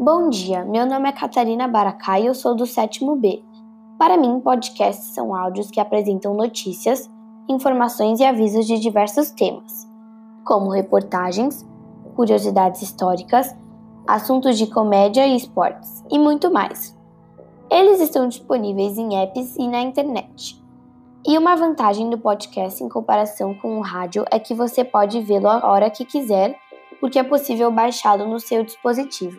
Bom dia, meu nome é Catarina Baracá e eu sou do sétimo B. Para mim, podcasts são áudios que apresentam notícias, informações e avisos de diversos temas, como reportagens, curiosidades históricas, assuntos de comédia e esportes, e muito mais. Eles estão disponíveis em apps e na internet. E uma vantagem do podcast em comparação com o rádio é que você pode vê-lo a hora que quiser, porque é possível baixá-lo no seu dispositivo.